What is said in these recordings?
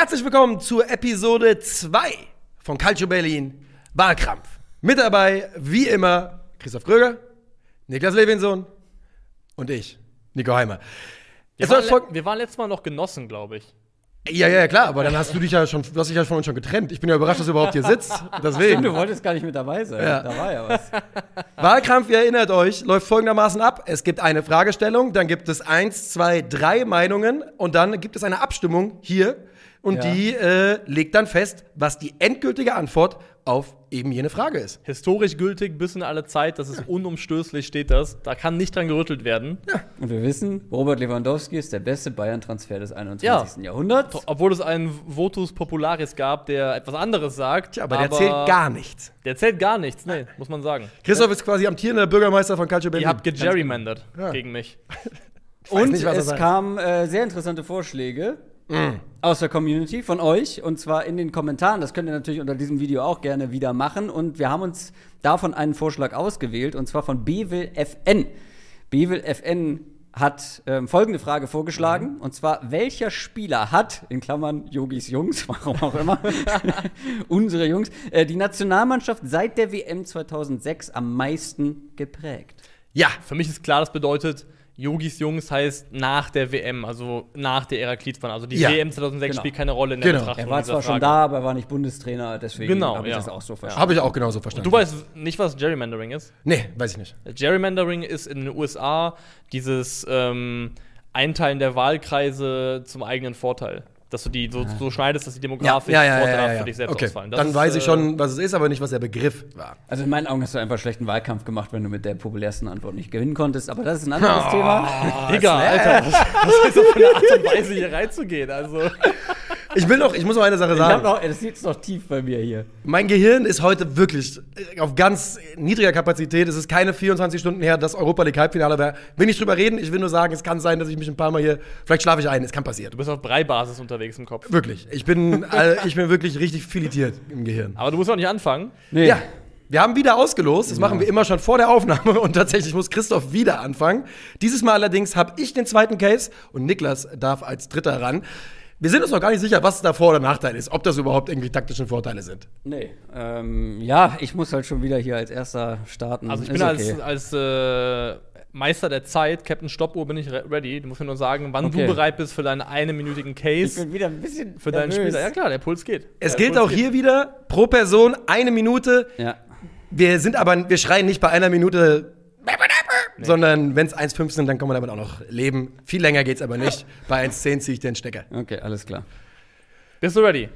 Herzlich willkommen zur Episode 2 von Calcio Berlin Wahlkampf. Mit dabei, wie immer, Christoph Kröger, Niklas Levinson und ich, Nico Heimer. Wir waren, folg- le wir waren letztes Mal noch Genossen, glaube ich. ja, ja, ja, klar, aber dann hast du dich ja schon, du hast dich ja von uns schon getrennt. Ich bin ja überrascht, dass du überhaupt hier sitzt. Deswegen. Du wolltest gar nicht mit dabei sein. Ja. Da war ja was. Wahlkampf, ihr erinnert euch, läuft folgendermaßen ab. Es gibt eine Fragestellung, dann gibt es eins, zwei, drei Meinungen und dann gibt es eine Abstimmung hier und Ja. die äh, legt dann fest, was die endgültige Antwort auf eben jene Frage ist. Historisch gültig bis in alle Zeit, das ist unumstößlich, steht das. Da kann nicht dran gerüttelt werden. Und wir wissen, Robert Lewandowski ist der beste Bayern-Transfer des 21. Jahrhunderts. Obwohl es einen Votus Popularis gab, der etwas anderes sagt. Tja, aber der zählt gar nichts. Der zählt gar nichts, nee, muss man sagen. Christoph ist quasi amtierender Bürgermeister von Calcio Berlin. Ihr habt gegerrymandert Ja. gegen mich. Und nicht, es kamen äh, sehr interessante Vorschläge Mm. aus der Community von euch und zwar in den Kommentaren. Das könnt ihr natürlich unter diesem Video auch gerne wieder machen. Und wir haben uns davon einen Vorschlag ausgewählt und zwar von Bewil FN. Bewil FN hat ähm, folgende Frage vorgeschlagen und zwar welcher Spieler hat in Klammern Yogis Jungs, warum auch immer, unsere Jungs, äh, die Nationalmannschaft seit der WM 2006 am meisten geprägt? Ja, Für mich ist klar, das bedeutet, Yogis Jungs heißt nach der WM, also nach der Eraklitbahn. Also die Ja, WM 2006 genau. spielt keine Rolle in der Genau. Betrachtung. Er war zwar schon Frage. da, aber er war nicht Bundestrainer, deswegen Genau, habe ich ja. das auch so verstanden. habe ich auch genauso verstanden. Du weißt nicht, was Gerrymandering ist? Nee, weiß ich nicht. Gerrymandering ist in den USA dieses ähm, Einteilen der Wahlkreise zum eigenen Vorteil. Dass du die so, so schneidest, dass die demografisch vorteilhaft für dich selbst okay. ausfallen. Das Dann ist, weiß ich äh, schon, was es ist, aber nicht, was der Begriff war. Also in meinen Augen hast du einfach schlechten Wahlkampf gemacht, wenn du mit der populärsten Antwort nicht gewinnen konntest, aber das ist ein anderes Thema. Digga, Alter, was, was ist das für eine Art und Weise, hier reinzugehen? Also, Ich will noch, ich muss noch eine Sache Ich sagen. noch, das sitzt noch tief bei mir hier. Mein Gehirn ist heute wirklich auf ganz niedriger Kapazität. Es ist keine 24 Stunden her, dass Europa League Halbfinale wäre. Will nicht drüber reden. Ich will nur sagen, es kann sein, dass ich mich ein paar Mal hier, vielleicht schlafe ich ein. Es kann passieren. du bist auf Brei-Basis unterwegs im Kopf. Wirklich. Ich bin, äh, ich bin wirklich richtig filetiert im Gehirn. Aber du musst auch nicht anfangen. Nee. Ja. Wir haben wieder ausgelost. Das machen wir immer schon vor der Aufnahme. Und tatsächlich muss Christoph wieder anfangen. Dieses Mal allerdings habe ich den zweiten Case und Niklas darf als Dritter ran. Wir sind uns noch gar nicht sicher, was da Vor- oder Nachteil ist. Ob das überhaupt irgendwie taktische Vorteile sind. Nee. Ähm, ja, ich muss halt schon wieder hier als erster starten. Also ich Ist bin okay. als, als äh, Meister der Zeit, Captain Stoppuhr, bin ich re ready. Du musst mir nur sagen, wann Okay. du bereit bist für deinen einminütigen Ich Case bin wieder ein bisschen für deinen nervös. Spieler. Ja klar, der Puls geht. Es der gilt Puls auch hier wieder pro Person eine Minute. Ja. Wir sind aber, wir schreien nicht bei einer Minute, sondern wenn es 1,5 sind, dann kann man damit auch noch leben. Viel länger geht's aber nicht. Bei 1,10 ziehe ich den Stecker. Okay, alles klar. Bist du ready?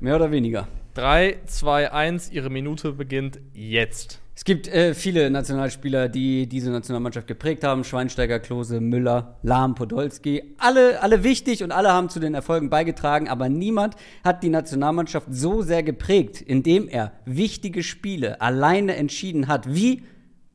Mehr oder weniger. 3, 2, 1, ihre Minute beginnt jetzt. Es gibt äh, viele Nationalspieler, die diese Nationalmannschaft geprägt haben. Schweinsteiger, Klose, Müller, Lahm, Podolski. Alle, alle wichtig und alle haben zu den Erfolgen beigetragen. Aber niemand hat die Nationalmannschaft so sehr geprägt, indem er wichtige Spiele alleine entschieden hat, wie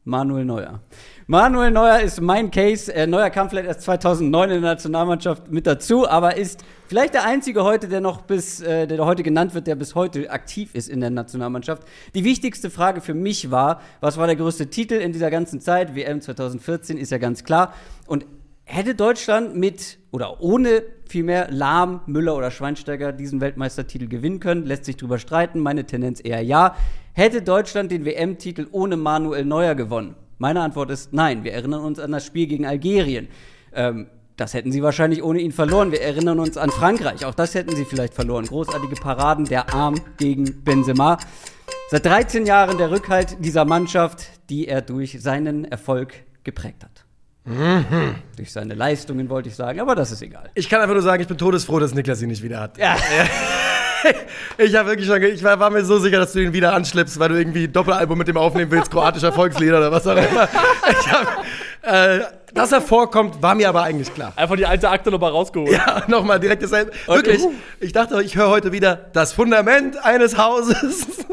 Manuel Neuer. Manuel Neuer ist mein Case. Äh, Neuer kam vielleicht erst 2009 in der Nationalmannschaft mit dazu, aber ist vielleicht der einzige heute, der noch bis, äh, der heute genannt wird, der bis heute aktiv ist in der Nationalmannschaft. Die wichtigste Frage für mich war, was war der größte Titel in dieser ganzen Zeit? WM 2014 ist ja ganz klar. Und hätte Deutschland mit oder ohne vielmehr Lahm, Müller oder Schweinsteiger diesen Weltmeistertitel gewinnen können? Lässt sich drüber streiten. Meine Tendenz eher ja. Hätte Deutschland den WM-Titel ohne Manuel Neuer gewonnen? Meine Antwort ist nein. Wir erinnern uns an das Spiel gegen Algerien. Ähm, das hätten sie wahrscheinlich ohne ihn verloren. Wir erinnern uns an Frankreich. Auch das hätten sie vielleicht verloren. Großartige Paraden, der Arm gegen Benzema. Seit 13 Jahren der Rückhalt dieser Mannschaft, die er durch seinen Erfolg geprägt hat. Durch seine Leistungen wollte ich sagen, aber das ist egal. Ich kann einfach nur sagen, ich bin todesfroh, dass Niklas ihn nicht wieder hat. Ja. Ich habe wirklich schon, ich war, war mir so sicher, dass du ihn wieder anschleppst, weil du irgendwie ein Doppelalbum mit dem aufnehmen willst, kroatischer Volkslieder oder was auch immer. Ich hab, äh, dass er vorkommt, war mir aber eigentlich klar. Einfach die alte Akte nochmal rausgeholt. Ja, nochmal direkt dasselbe. Wirklich, ich dachte, ich höre heute wieder das Fundament eines Hauses.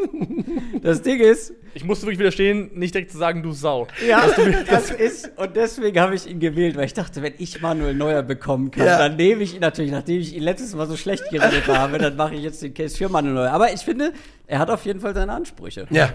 Das Ding ist, Ich musste wirklich widerstehen, nicht direkt zu sagen, du Sau. ja, das ist, und deswegen habe ich ihn gewählt, weil ich dachte, wenn ich Manuel Neuer bekommen kann, Ja. dann nehme ich ihn natürlich, nachdem ich ihn letztes Mal so schlecht geredet habe, dann mache ich jetzt den Case für Manuel Neuer. Aber ich finde, er hat auf jeden Fall seine Ansprüche. Ja.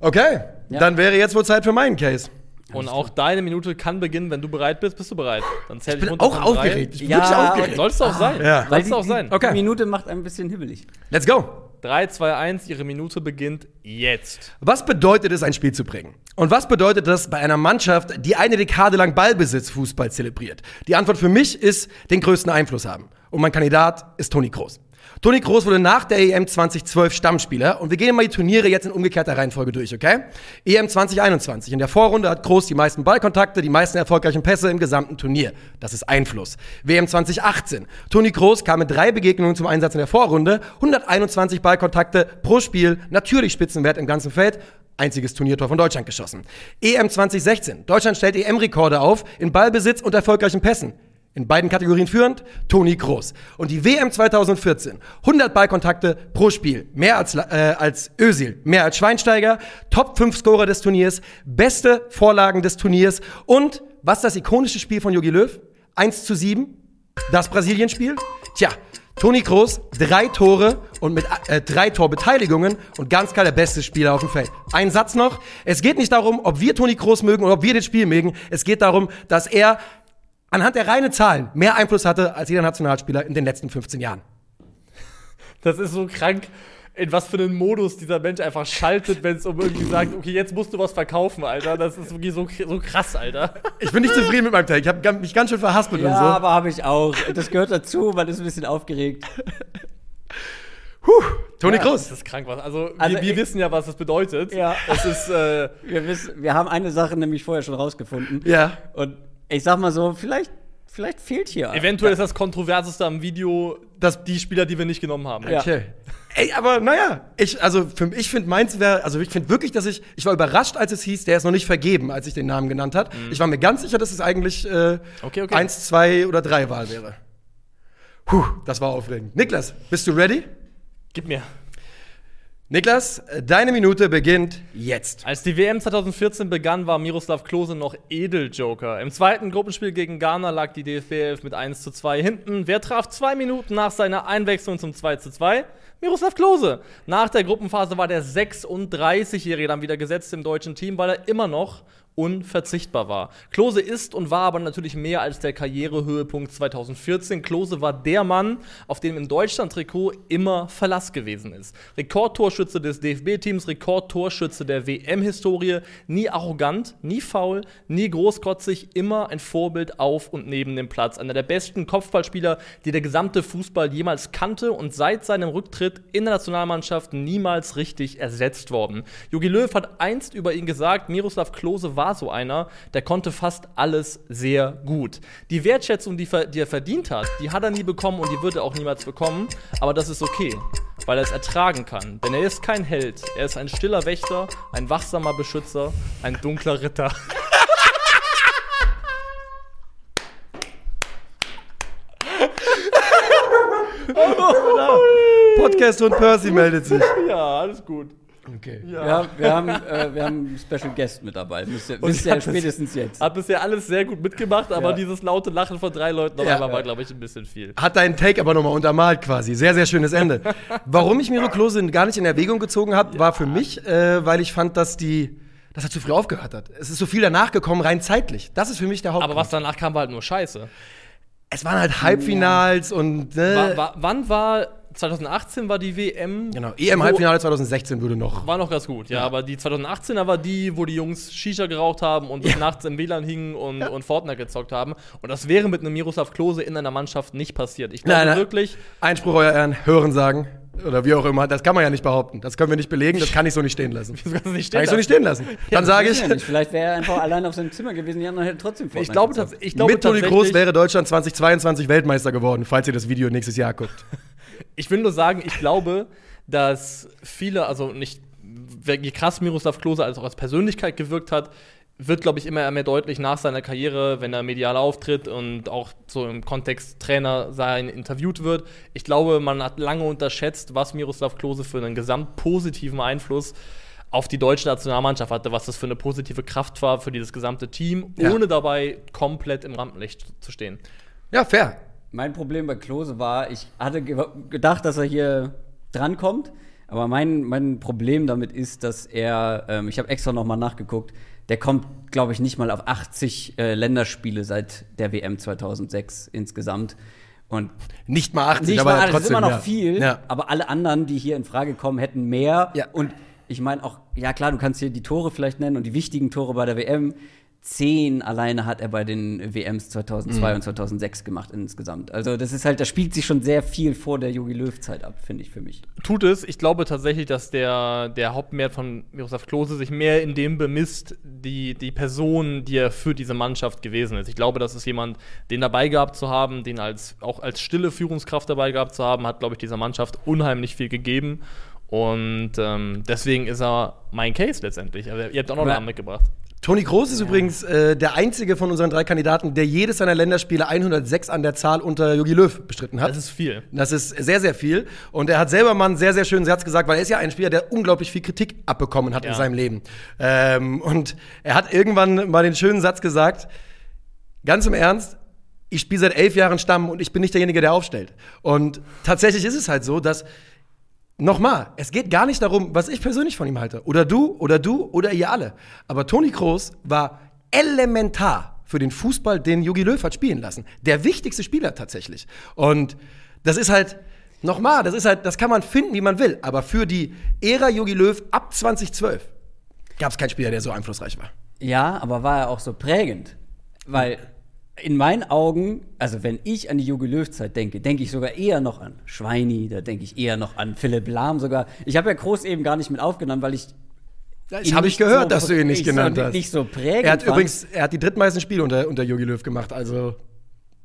Okay, Ja. dann wäre jetzt wohl Zeit für meinen Case. Und auch deine Minute kann beginnen, wenn du bereit bist. Bist du bereit? Dann zähl ich, ich bin auch aufgeregt. Ich bin ja, wirklich aufgeregt. Sollst du auch sein. Ja. Weil die, auch sein. Okay. Die Minute macht ein bisschen hibbelig. Let's go. 3, 2, 1, Ihre Minute beginnt jetzt. Was bedeutet es, ein Spiel zu bringen? Und was bedeutet das bei einer Mannschaft, die eine Dekade lang Ballbesitz-Fußball zelebriert? Die Antwort für mich ist, den größten Einfluss haben. Und mein Kandidat ist Toni Kroos. Toni Kroos wurde nach der EM 2012 Stammspieler und wir gehen mal die Turniere jetzt in umgekehrter Reihenfolge durch, okay? EM 2021. In der Vorrunde hat Kroos die meisten Ballkontakte, die meisten erfolgreichen Pässe im gesamten Turnier. Das ist Einfluss. WM 2018. Toni Kroos kam mit drei Begegnungen zum Einsatz in der Vorrunde, 121 Ballkontakte pro Spiel, natürlich Spitzenwert im ganzen Feld einziges Turniertor von Deutschland geschossen. EM 2016. Deutschland stellt EM-Rekorde auf in Ballbesitz und erfolgreichen Pässen. In beiden Kategorien führend Toni Groß. Und die WM 2014, 100 Ballkontakte pro Spiel, mehr als, äh, als Özil, mehr als Schweinsteiger, Top 5 Scorer des Turniers, beste Vorlagen des Turniers und was das ikonische Spiel von Jogi Löw? 1 zu 7, das Brasilien-Spiel. Tja, Toni Kroos, drei Tore und mit äh, drei Torbeteiligungen und ganz klar der beste Spieler auf dem Feld. Ein Satz noch. Es geht nicht darum, ob wir Toni Kroos mögen oder ob wir das Spiel mögen. Es geht darum, dass er anhand der reinen Zahlen mehr Einfluss hatte als jeder Nationalspieler in den letzten 15 Jahren. Das ist so krank, in was für einen Modus dieser Mensch einfach schaltet, wenn es um irgendwie sagt, okay, jetzt musst du was verkaufen, Alter. Das ist wirklich so, so krass, Alter. Ich bin nicht zufrieden mit meinem Take. Ich habe mich ganz schön verhaspelt ja, und so. Ja, aber habe ich auch. Das gehört dazu, man ist ein bisschen aufgeregt. Puh, Toni ja, Kroos. Das ist krank was. Also, also wir, wir wissen ja, was das bedeutet. Ja. Es ist, äh wir, wissen, wir haben eine Sache nämlich vorher schon rausgefunden. Ja. Und ich sag mal so, vielleicht, vielleicht fehlt hier. Eventuell ist das Kontroverseste am Video, dass die Spieler, die wir nicht genommen haben. Ja. Okay. Ey, aber naja, ich, also für, ich finde meins wäre, also ich finde wirklich, dass ich, ich war überrascht, als es hieß, der ist noch nicht vergeben, als ich den Namen genannt hat. Mhm. Ich war mir ganz sicher, dass es eigentlich äh, okay, okay. eins, zwei oder drei Wahl wäre. Puh, das war aufregend. Niklas, bist du ready? Gib mir. Niklas, deine Minute beginnt jetzt. Als die WM 2014 begann, war Miroslav Klose noch Edeljoker. Im zweiten Gruppenspiel gegen Ghana lag die DFB 11 mit 1 zu 2 hinten. Wer traf zwei Minuten nach seiner Einwechslung zum 2 zu 2? Miroslav Klose. Nach der Gruppenphase war der 36-Jährige dann wieder gesetzt im deutschen Team, weil er immer noch unverzichtbar war. Klose ist und war aber natürlich mehr als der Karrierehöhepunkt 2014. Klose war der Mann, auf dem im Deutschland-Trikot immer Verlass gewesen ist. Rekordtorschütze des DFB-Teams, Rekordtorschütze der WM-Historie, nie arrogant, nie faul, nie großkotzig, immer ein Vorbild auf und neben dem Platz. Einer der besten Kopfballspieler, die der gesamte Fußball jemals kannte und seit seinem Rücktritt in der Nationalmannschaft niemals richtig ersetzt worden. Jogi Löw hat einst über ihn gesagt, Miroslav Klose war war so einer, der konnte fast alles sehr gut. Die Wertschätzung, die, die er verdient hat, die hat er nie bekommen und die wird er auch niemals bekommen. Aber das ist okay, weil er es ertragen kann. Denn er ist kein Held. Er ist ein stiller Wächter, ein wachsamer Beschützer, ein dunkler Ritter. Podcast und Percy meldet sich. Ja, alles gut. Okay. Ja. Wir, haben, wir, haben, äh, wir haben einen Special Guest mit dabei. Wisst ihr, wisst ihr spätestens jetzt. Hat bisher alles sehr gut mitgemacht, aber ja. dieses laute Lachen von drei Leuten ja. war, glaube ich, ein bisschen viel. Hat deinen Take aber nochmal untermalt quasi. Sehr, sehr schönes Ende. Warum ich Miro Klose gar nicht in Erwägung gezogen habe, war für mich, äh, weil ich fand, dass die dass er zu früh aufgehört hat. Es ist so viel danach gekommen, rein zeitlich. Das ist für mich der Hauptgrund. Aber was danach kam, war halt nur Scheiße. Es waren halt Halbfinals und. Äh, war, war, wann war 2018 war die WM. Genau, EM-Halbfinale 2016 würde noch. War noch ganz gut, ja, ja. Aber die 2018er war die, wo die Jungs Shisha geraucht haben und ja. nachts im WLAN hingen und, ja. und Fortnite gezockt haben. Und das wäre mit einem Miroslav Klose in einer Mannschaft nicht passiert. Ich glaube wirklich. Einspruch, euer Ehren, hören sagen. Oder wie auch immer, das kann man ja nicht behaupten. Das können wir nicht belegen, das kann ich so nicht stehen lassen. Das kannst du nicht stehen kann ich so nicht stehen lassen. Dann sage ich. Ja Vielleicht wäre er einfach allein auf seinem Zimmer gewesen, die anderen hätten trotzdem Fortnite Ich glaube, ich glaube Mit Toni Groß wäre Deutschland 2022 Weltmeister geworden, falls ihr das Video nächstes Jahr guckt. Ich will nur sagen, ich glaube, dass viele, also nicht, je krass Miroslav Klose als auch als Persönlichkeit gewirkt hat, wird, glaube ich, immer mehr deutlich nach seiner Karriere, wenn er medial auftritt und auch so im Kontext Trainer sein interviewt wird. Ich glaube, man hat lange unterschätzt, was Miroslav Klose für einen gesamt positiven Einfluss auf die deutsche Nationalmannschaft hatte, was das für eine positive Kraft war für dieses gesamte Team, ja. ohne dabei komplett im Rampenlicht zu stehen. Ja, fair. Mein Problem bei Klose war, ich hatte ge gedacht, dass er hier drankommt, aber mein, mein Problem damit ist, dass er, ähm, ich habe extra nochmal nachgeguckt, der kommt, glaube ich, nicht mal auf 80 äh, Länderspiele seit der WM 2006 insgesamt. Und Nicht mal 80, nicht aber mal, trotzdem. das ist immer noch ja. viel, Ja. aber alle anderen, die hier in Frage kommen, hätten mehr. Ja. Und ich meine auch, ja klar, du kannst hier die Tore vielleicht nennen und die wichtigen Tore bei der WM. Zehn alleine hat er bei den WMs 2002 und 2006 gemacht insgesamt. Also das ist halt, da spielt sich schon sehr viel vor der Jogi Löw-Zeit ab, finde ich für mich. Tut es. Ich glaube tatsächlich, dass der, der Hauptwert von Miroslav Klose sich mehr in dem bemisst, die, die Person, die er für diese Mannschaft gewesen ist. Ich glaube, das ist jemand, den dabei gehabt zu haben, den als, auch als stille Führungskraft dabei gehabt zu haben, hat, glaube ich, dieser Mannschaft unheimlich viel gegeben. Und ähm, deswegen ist er mein Case letztendlich. Aber ihr habt auch noch einen Namen mitgebracht. Toni Kroos ist übrigens äh, der einzige von unseren drei Kandidaten, der jedes seiner Länderspiele 106 an der Zahl unter Jogi Löw bestritten hat. Das ist viel. Das ist sehr, sehr viel. Und er hat selber mal einen sehr, sehr schönen Satz gesagt, weil er ist ja ein Spieler, der unglaublich viel Kritik abbekommen hat Ja. in seinem Leben. Ähm, und er hat irgendwann mal den schönen Satz gesagt, ganz im Ernst, ich spiele seit elf Jahren Stamm und ich bin nicht derjenige, der aufstellt. Und tatsächlich ist es halt so, dass Nochmal, es geht gar nicht darum, was ich persönlich von ihm halte. Oder du, oder du, oder ihr alle. Aber Toni Kroos war elementar für den Fußball, den Jogi Löw hat spielen lassen. Der wichtigste Spieler tatsächlich. Und das ist halt, nochmal, das ist halt, das kann man finden, wie man will. Aber für die Ära Jogi Löw ab 2012 gab es keinen Spieler, der so einflussreich war. Ja, aber war er auch so prägend? Weil in meinen Augen, also wenn ich an die Jogi Löw-Zeit denke, denke ich sogar eher noch an Schweini, da denke ich eher noch an Philipp Lahm sogar. Ich habe ja Groß eben gar nicht mit aufgenommen, weil ich Das ihn habe ich gehört, so- dass du ihn nicht nicht genannt so, hast. Nicht so prägend. er hat fand. übrigens, er hat die drittmeisten Spiele unter, unter Jogi Löw gemacht. Also,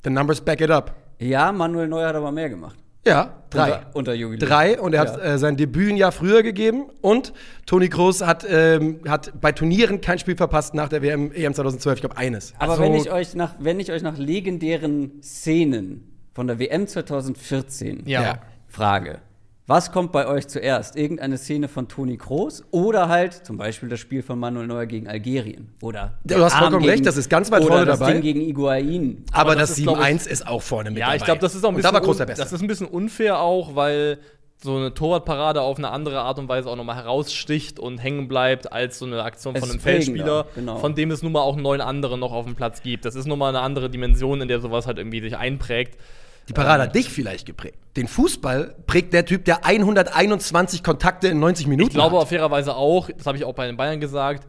the numbers back it up. Ja, Manuel Neuer hat aber mehr gemacht. Ja, drei. Unter, unter Jogi Löw. Drei und er hat Ja. äh, sein Debüt ein Jahr früher gegeben und Toni Kroos hat, ähm, hat bei Turnieren kein Spiel verpasst nach der WM EM 2012, ich glaube eines. Aber Also, wenn ich euch nach, wenn ich euch nach legendären Szenen von der WM 2014 Ja. Ja. frage, was kommt bei euch zuerst? Irgendeine Szene von Toni Kroos oder halt zum Beispiel das Spiel von Manuel Neuer gegen Algerien? Oder Ja, du hast vollkommen Arm recht, das ist ganz weit oder vorne das dabei. Ding gegen Iguain. aber, aber das, das ist, glaub 7-1 ist auch vorne mit Ja, dabei. ich glaube, das ist auch ein da bisschen, Kroos un- das ist ein bisschen unfair auch, weil so eine Torwartparade auf eine andere Art und Weise auch nochmal heraussticht und hängen bleibt als so eine Aktion Es von einem Feldspieler, genau. von dem es nun mal auch neun andere noch auf dem Platz gibt. Das ist nun mal eine andere Dimension, in der sowas halt irgendwie sich einprägt. Die Parade hat dich vielleicht geprägt. Den Fußball prägt der Typ, der 121 Kontakte in 90 Minuten Ich glaube hat. auch fairerweise auch, das habe ich auch bei den Bayern gesagt,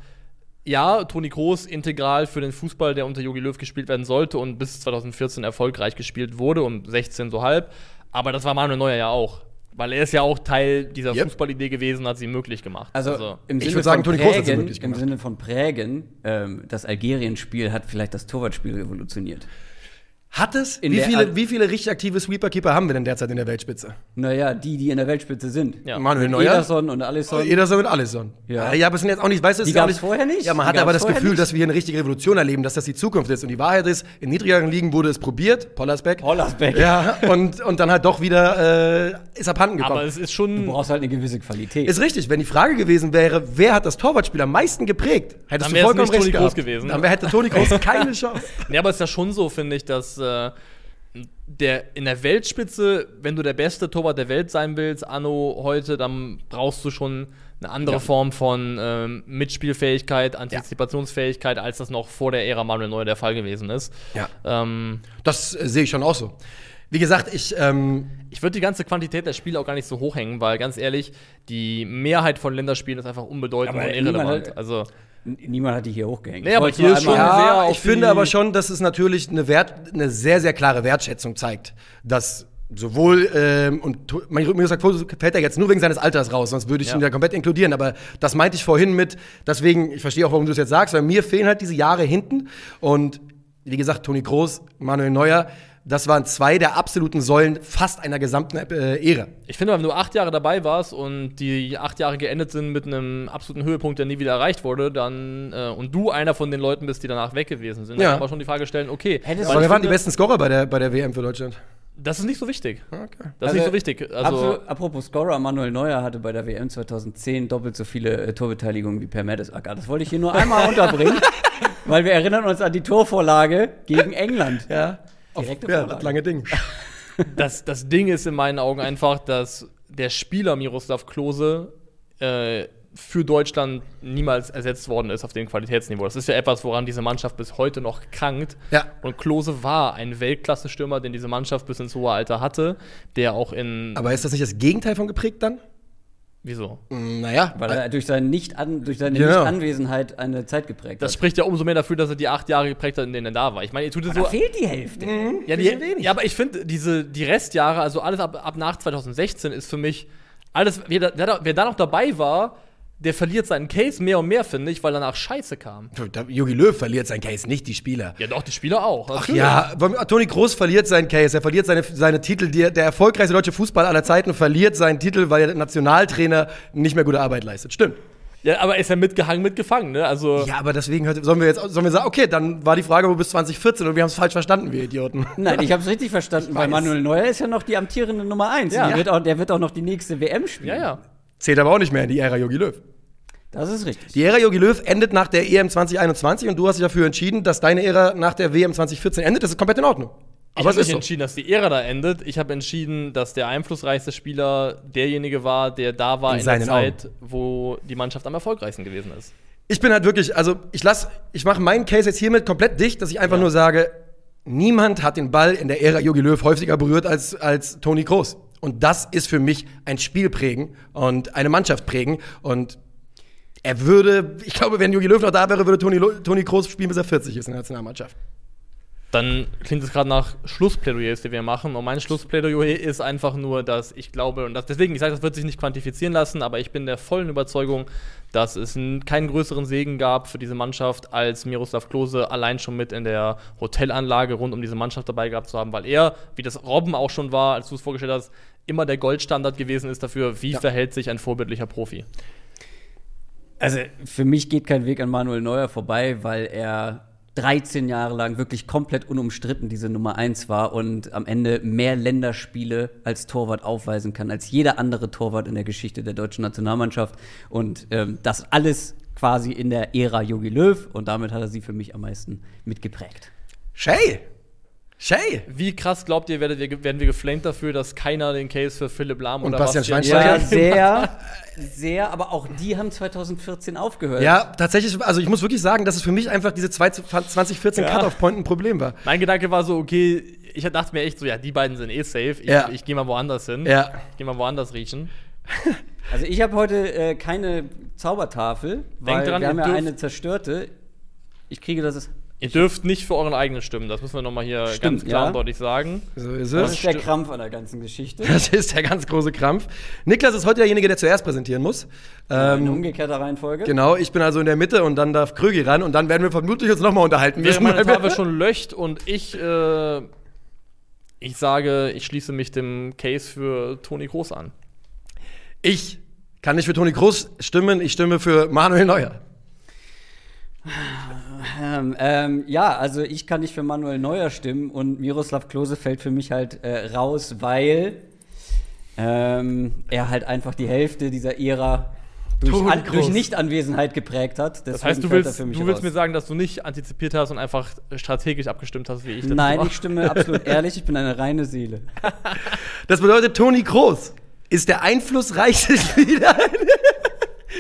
ja, Toni Kroos integral für den Fußball, der unter Jogi Löw gespielt werden sollte und bis 2014 erfolgreich gespielt wurde und 16 so halb. Aber das war Manuel Neuer ja auch. Weil er ist ja auch Teil dieser Yep. Fußballidee gewesen und hat sie möglich gemacht. Also, im Ich Sinne würd sagen, von Toni Kroos hat's Prägen, möglich im gemacht. Sinne von Prägen, ähm, das Algerien-Spiel hat vielleicht das Torwartspiel revolutioniert. Hat es? In Wie der viele, wie viele richtig aktive Sweeper-Keeper haben wir denn derzeit in der Weltspitze? Naja, die, die in der Weltspitze sind. Ja. Manuel Neuer? Ederson und Alisson. Ederson mit Alisson. Ja. ja, aber es sind jetzt auch nicht, weißt du, es Die gab's nicht, vorher nicht. Ja, man hat aber das Gefühl, nicht. dass wir hier eine richtige Revolution erleben, dass das die Zukunft ist. Und die Wahrheit ist, in niedrigeren Ligen wurde es probiert, Pollersbeck. Hollersbeck. Ja, und, und dann halt doch wieder äh, ist abhanden gekommen. Aber es ist schon. Du brauchst halt eine gewisse Qualität. ist richtig, wenn die Frage gewesen wäre, wer hat das Torwartspiel am meisten geprägt, hättest Dann du vollkommen nicht recht Toni Kroos gehabt. gewesen. Dann hätte Toni Kroos keine Chance. Ja, aber es ist ja schon so, finde ich, dass äh, der in der Weltspitze, wenn du der beste Torwart der Welt sein willst, Anno heute, dann brauchst du schon eine andere Ja. Form von ähm, Mitspielfähigkeit, Antizipationsfähigkeit, als das noch vor der Ära Manuel Neuer der Fall gewesen ist. Ja. Ähm, Das äh, sehe ich schon auch so. Wie gesagt, ich, ähm, ich würde die ganze Quantität der Spiele auch gar nicht so hochhängen, weil ganz ehrlich, die Mehrheit von Länderspielen ist einfach unbedeutend Aber und irrelevant. hat- Also Niemand hat die hier hochgehängt. Nee, aber hier ist schon Ja, ich finde aber schon, dass es natürlich eine, Wert, eine sehr, sehr klare Wertschätzung zeigt, dass sowohl, ähm, und mein Miroslav Klose fällt er jetzt nur wegen seines Alters raus, sonst würde ich Ja. ihn ja komplett inkludieren, aber das meinte ich vorhin mit, deswegen, ich verstehe auch, warum du es jetzt sagst, weil mir fehlen halt diese Jahre hinten und wie gesagt, Toni Groß, Manuel Neuer, das waren zwei der absoluten Säulen fast einer gesamten äh, Ära. Ich finde, wenn du acht Jahre dabei warst und die acht Jahre geendet sind mit einem absoluten Höhepunkt, der nie wieder erreicht wurde, dann äh, und du einer von den Leuten bist, die danach weg gewesen sind, Ja. dann kann man schon die Frage stellen, okay, Hättest Aber wer waren die besten Scorer bei der, bei der WM für Deutschland? Das ist nicht so wichtig. Okay. Das ist nicht so wichtig. Also, Absolut, apropos Scorer, Manuel Neuer hatte bei der WM 2010 doppelt so viele äh, Torbeteiligungen wie Per Mertesacker. Das wollte ich hier nur einmal unterbringen, weil wir erinnern uns an die Torvorlage gegen England. Ja. Direkte ja, Vorlage. das lange Ding. das, das Ding ist in meinen Augen einfach, dass der Spieler Miroslav Klose äh, für Deutschland niemals ersetzt worden ist auf dem Qualitätsniveau. Das ist ja etwas, woran diese Mannschaft bis heute noch krankt. Ja. Und Klose war ein Weltklasse-Stürmer, den diese Mannschaft bis ins hohe Alter hatte, der auch in. Aber ist das nicht das Gegenteil von geprägt dann? Wieso? Naja. Weil er durch seine, nicht an, durch seine Genau. Nicht-Anwesenheit eine Zeit geprägt Das hat. spricht ja umso mehr dafür, dass er die acht Jahre geprägt hat, in denen er da war. Ich meine, ihr tut es Da so. fehlt die Hälfte. Ja, die, ja, aber ich finde, diese die Restjahre, also alles ab, ab nach 2016 ist für mich alles, da, wer da- wer da noch dabei war, der verliert seinen Case mehr und mehr, finde ich, weil danach Scheiße kam. Jogi Löw verliert sein Case, nicht die Spieler. Ja, doch, die Spieler auch. Ach natürlich. ja, Toni Groß verliert seinen Case, er verliert seine, seine Titel. Die, der erfolgreichste deutsche Fußballer aller Zeiten verliert seinen Titel, weil der Nationaltrainer nicht mehr gute Arbeit leistet. Stimmt. Ja, aber er ist ja mitgehangen, mitgefangen, ne? Also, Ja, aber deswegen hört- sollen wir jetzt sollen wir sagen, okay, dann war die Frage, wo bis 2014 und wir haben es falsch verstanden, wir Idioten. Nein, ich habe es richtig verstanden, weil. Manuel Neuer ist ja noch die amtierende Nummer 1. Ja. Der, wird auch, der wird auch noch die nächste WM spielen. ja, ja. Zählt aber auch nicht mehr in die Ära Jogi Löw. Das ist richtig. Die Ära Jogi Löw endet nach der EM 2021 und du hast dich dafür entschieden, dass deine Ära nach der WM 2014 endet. Das ist komplett in Ordnung. Ich Aber habe es nicht ist so. entschieden, dass die Ära da endet. Ich habe entschieden, dass der einflussreichste Spieler derjenige war, der da war In in, der Zeit, wo die Mannschaft am erfolgreichsten gewesen ist. Ich bin halt wirklich, also ich lass, ich mache meinen Case jetzt hiermit komplett dicht, dass ich einfach nur sage, niemand hat den Ball in der Ära Jogi Löw häufiger berührt als, als Toni Kroos. Und das ist für mich ein Spiel prägen und eine Mannschaft prägen. Und er würde, ich glaube, wenn Jogi Löw noch da wäre, würde Toni, Toni Kroos spielen, bis er 40 ist in der Nationalmannschaft. Dann klingt es gerade nach Schlussplädoyers, die wir machen. Und mein Schlussplädoyer ist einfach nur, dass ich glaube, und das, deswegen, ich sage, das wird sich nicht quantifizieren lassen, aber ich bin der vollen Überzeugung, dass es keinen größeren Segen gab für diese Mannschaft, als Miroslav Klose allein schon mit in der Hotelanlage rund um diese Mannschaft dabei gehabt zu haben, weil er, wie das Robben auch schon war, als du es vorgestellt hast, immer der Goldstandard gewesen ist dafür, wie verhält sich ein vorbildlicher Profi. Also für mich geht kein Weg an Manuel Neuer vorbei, weil er 13 Jahre lang wirklich komplett unumstritten diese Nummer 1 war und am Ende mehr Länderspiele als Torwart aufweisen kann, als jeder andere Torwart in der Geschichte der deutschen Nationalmannschaft. Und ähm, das alles quasi in der Ära Jogi Löw und damit hat er sie für mich am meisten mitgeprägt. Shay! Shay! Wie krass glaubt ihr, werdet wir, werden wir geflamed dafür, dass keiner den Case für Philipp Lahm Und oder Bastian Schweinsteiger? Ja, sehr, sehr, aber auch die haben 2014 aufgehört. Ja, tatsächlich, also ich muss wirklich sagen, dass es für mich einfach diese zwei- 2014 Ja. Cut-Off-Point ein Problem war. Mein Gedanke war so, okay, ich dachte mir echt so, ja, die beiden sind eh safe. Ich, Ja. ich gehe mal woanders hin. Ja. Ich gehe mal woanders riechen. Also ich habe heute äh, keine Zaubertafel, weil dran, wir haben ja eine zerstörte. Ich kriege das. Ihr dürft nicht für euren eigenen stimmen. Das müssen wir nochmal hier Stimmt, ganz klar ja. und deutlich sagen. So ist das es. ist der. Krampf an der ganzen Geschichte. Das ist der ganz große Krampf. Niklas ist heute derjenige, der zuerst präsentieren muss. in Ähm, umgekehrter Reihenfolge. genau, ich bin also in der Mitte und dann darf Krögi ran und dann werden wir vermutlich uns nochmal unterhalten Während müssen. meine weil wir- schon löscht und ich, äh, ich sage, ich schließe mich dem Case für Toni Groß an. Ich kann nicht für Toni Groß stimmen, ich stimme für Manuel Neuer. Ähm, ähm, ja, also ich kann nicht für Manuel Neuer stimmen und Miroslav Klose fällt für mich halt äh, raus, weil ähm, er halt einfach die Hälfte dieser Ära durch, an, durch Nichtanwesenheit geprägt hat. Das heißt, du willst, du willst mir sagen, dass du nicht antizipiert hast und einfach strategisch abgestimmt hast, wie ich das Nein, ich stimme absolut ehrlich, ich bin eine reine Seele. Das bedeutet, Toni Groß ist der einflussreichste Spieler.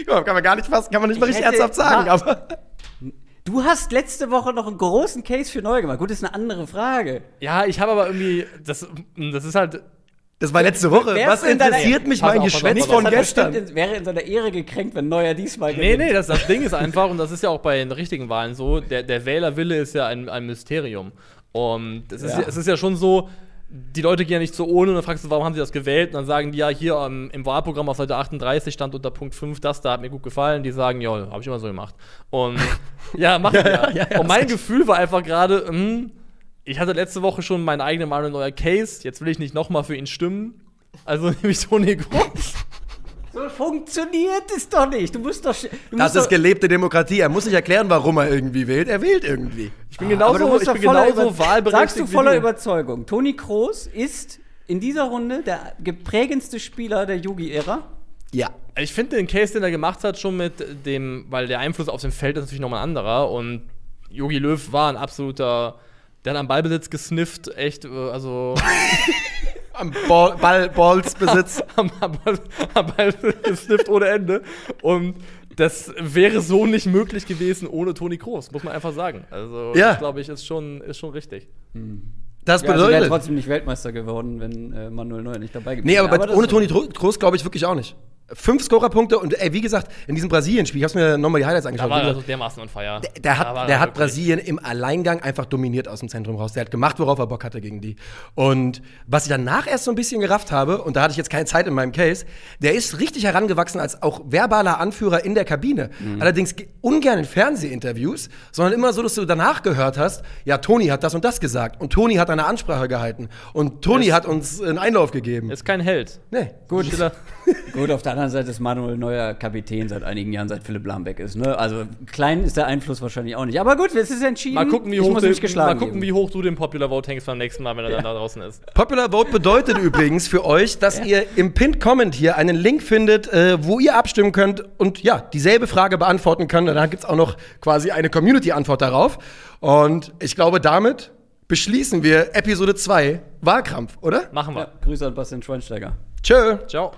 Guck mal, kann man gar nicht fast, kann man nicht mal Ich richtig hätte- ernsthaft sagen, aber. Du hast letzte Woche noch einen großen Case für neu gemacht. Gut, das ist eine andere Frage. Ja, ich habe aber irgendwie, das, das ist halt, Das war letzte Woche. Wärst Was du in interessiert mich mein Geschwätz von gestern? in- wäre in seiner Ehre gekränkt, wenn Neuer diesmal Nee, gewinnt. nee, das, das Ding ist einfach, und das ist ja auch bei den richtigen Wahlen so, der, der Wählerwille ist ja ein, ein Mysterium. Und es ist, Ja. ja. es ist ja schon so, die Leute gehen ja nicht so ohne und dann fragst du, warum haben sie das gewählt? Und dann sagen die ja, hier ähm, im Wahlprogramm auf Seite 38 stand unter Punkt 5, das da hat mir gut gefallen. Die sagen, ja, habe ich immer so gemacht. Und ja, machen wir. Ja, ja, ja, und mein. Gefühl war einfach gerade, hm, ich hatte letzte Woche schon meine eigene Meinung neuer Case, jetzt will ich nicht nochmal für ihn stimmen. Also nehme ich Toni Groß. So funktioniert es doch nicht. Du musst doch. Du Das musst ist doch, gelebte Demokratie. Er muss nicht erklären, warum er irgendwie wählt. Er wählt irgendwie. Ich bin genauso, musst ich bin genauso wahlberechtigt. Sagst du wie voller du. Überzeugung. Toni Kroos ist in dieser Runde der geprägendste Spieler der Yugi-Ära. Ja. Ich finde den Case, den er gemacht hat, schon mit dem, weil der Einfluss auf dem Feld ist natürlich nochmal ein anderer und Jogi Löw war ein absoluter, der hat am Ballbesitz gesnifft, echt, äh, also am Ball, Ball Ballsbesitz. am, am, am Ball gesnifft ohne Ende. Und das wäre so nicht möglich gewesen ohne Toni Kroos, muss man einfach sagen. Also, Ja. das glaube ich, ist schon, ist schon richtig. Das Ja, also wäre bedeutet. trotzdem nicht Weltmeister geworden, wenn äh, Manuel Neuer nicht dabei gewesen nee, aber, wäre. das ohne Toni Kroos glaube ich wirklich auch nicht. Fünf Scorerpunkte und ey, wie gesagt, in diesem Brasilien-Spiel, ich habe mir nochmal die Highlights Da angeschaut. war er gesagt, also dermaßen on fire. Der Da hat, war der er hat. Brasilien im Alleingang einfach dominiert aus dem Zentrum raus. Der hat gemacht, worauf er Bock hatte gegen die. Und was ich danach erst so ein bisschen gerafft habe, und da hatte ich jetzt keine Zeit in meinem Case, der ist richtig herangewachsen als auch verbaler Anführer in der Kabine. Allerdings ge- ungern in Fernsehinterviews, sondern immer so, dass du danach gehört hast, ja, Toni hat das und das gesagt. Und Toni hat eine Ansprache gehalten. Und Toni Ist- hat uns einen Einlauf gegeben. Ist kein Held. nee. Gut. Gut, auf der anderen Seite ist Manuel Neuer Kapitän seit einigen Jahren, seit Philipp Lahm weg ist. Ne? Also klein ist der Einfluss wahrscheinlich auch nicht. Aber gut, es ist entschieden. Mal gucken, wie ich hoch, mich mal gucken, wie hoch du den Popular Vote hängst beim nächsten Mal, wenn er dann da draußen ist. Popular Vote bedeutet übrigens für euch, dass ihr im Pinned Comment hier einen Link findet, äh, wo ihr abstimmen könnt und ja, dieselbe Frage beantworten könnt. Und dann gibt es auch noch quasi eine Community-Antwort darauf. Und ich glaube, damit beschließen wir Episode 2 Wahlkampf, oder? Machen wir. Ja, Grüße an Bastian Schweinsteiger. Tschö. Ciao.